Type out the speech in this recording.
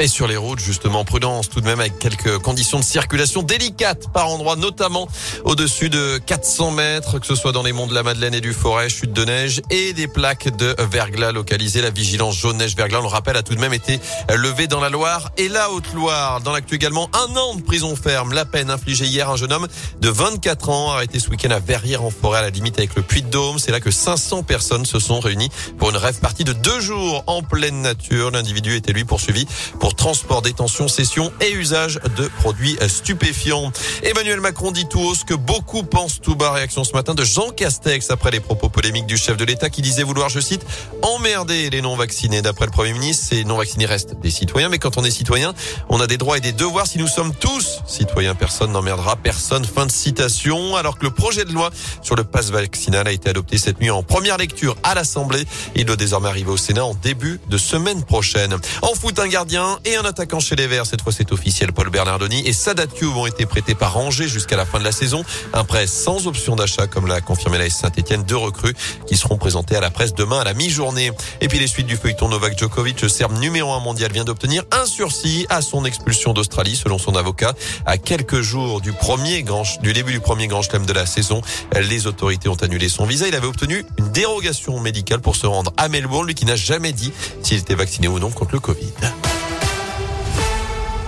Et sur les routes, justement, prudence tout de même avec quelques conditions de circulation délicates par endroits, notamment au-dessus de 400 mètres, que ce soit dans les monts de la Madeleine et du Forêt, chute de neige et des plaques de verglas localisées. La vigilance jaune neige verglas, on le rappelle, a tout de même été levée dans la Loire et la Haute-Loire. Dans l'actu également, un an de prison ferme. La peine infligée hier à un jeune homme de 24 ans arrêté ce week-end à Verrières en forêt à la limite avec le Puy-de-Dôme. C'est là que 500 personnes se sont réunies pour une rêve partie de deux jours en pleine nature. L'individu était lui poursuivi pour transport, détention, cession et usage de produits stupéfiants. Emmanuel Macron dit tout haut ce que beaucoup pensent tout bas. Réaction ce matin de Jean Castex après les propos polémiques du chef de l'État qui disait vouloir, je cite, emmerder les non-vaccinés. D'après le Premier ministre, ces non-vaccinés restent des citoyens, mais quand on est citoyen, on a des droits et des devoirs. Si nous sommes tous citoyens, personne n'emmerdera personne. Fin de citation. Alors que le projet de loi sur le passe vaccinal a été adopté cette nuit en première lecture à l'Assemblée, il doit désormais arriver au Sénat en début de semaine prochaine. En foot, un gardien et un attaquant chez les Verts. Cette fois, c'est officiel. Paul Bernardoni et Sadat ont été prêtés par Angers jusqu'à la fin de la saison. Un prêt sans option d'achat, comme l'a confirmé la Saint-Etienne. Deux recrues qui seront présentées à la presse demain à la mi-journée. Et puis les suites du feuilleton Novak Djokovic, le Serbe numéro un mondial, vient d'obtenir un sursis à son expulsion d'Australie, selon son avocat. À quelques jours du premier grand, du début du premier grand chelem de la saison, les autorités ont annulé son visa. Il avait obtenu une dérogation médicale pour se rendre à Melbourne, lui qui n'a jamais dit s'il était vacciné ou non contre le Covid.